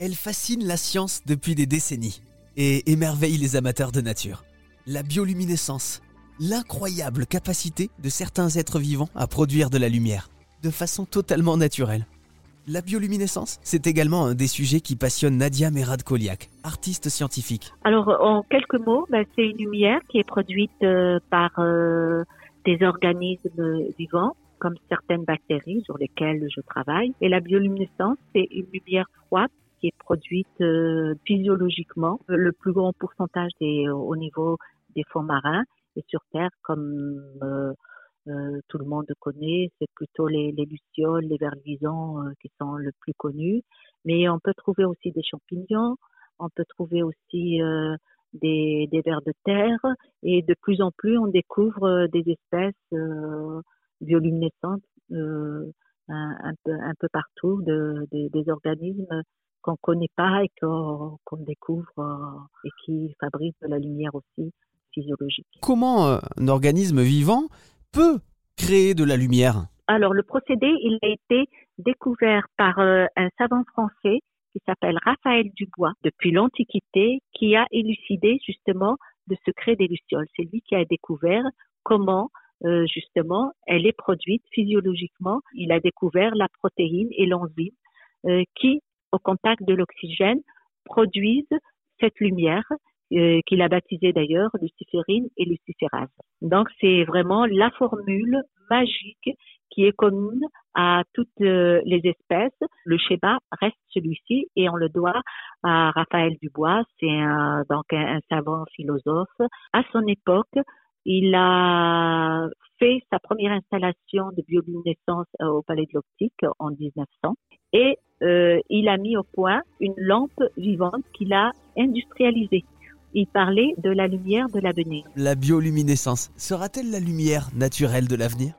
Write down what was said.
Elle fascine la science depuis des décennies et émerveille les amateurs de nature. La bioluminescence, l'incroyable capacité de certains êtres vivants à produire de la lumière de façon totalement naturelle. La bioluminescence, c'est également un des sujets qui passionne Nadia Merad-Koliak, artiste scientifique. Alors, en quelques mots, ben, c'est une lumière qui est produite euh, par euh, des organismes vivants, comme certaines bactéries sur lesquelles je travaille. Et la bioluminescence, c'est une lumière froide qui est produite euh, physiologiquement. Le plus grand pourcentage est au niveau des fonds marins et sur Terre, comme euh, tout le monde connaît, c'est plutôt les, lucioles, les euh, qui sont le plus connus. Mais on peut trouver aussi des champignons, on peut trouver aussi euh, des, des vers de terre et de plus en plus on découvre des espèces bioluminescentes un, peu, un peu partout, de, des organismes qu'on connaît pas et qu'on découvre et qui fabriquent de la lumière aussi physiologique. Comment un organisme vivant peut créer de la lumière? Alors le procédé, il a été découvert par euh, un savant français qui s'appelle Raphaël Dubois depuis l'Antiquité, qui a élucidé justement le secret des lucioles. C'est lui qui a découvert comment euh, justement elle est produite physiologiquement. Il a découvert la protéine et l'enzyme euh, qui, au contact de l'oxygène, produisent cette lumière euh, qu'il a baptisé d'ailleurs luciférine et luciférase. Donc c'est vraiment la formule magique qui est commune à toutes euh, les espèces. Le schéma reste celui-ci et on le doit à Raphaël Dubois, c'est un, donc un, savant philosophe. À son époque, il a fait sa première installation de bioluminescence euh, au Palais de l'Optique en 1900 et euh, il a mis au point une lampe vivante qu'il a industrialisée il parlait de la lumière de l'avenir. La bioluminescence sera-t-elle la lumière naturelle de l'avenir?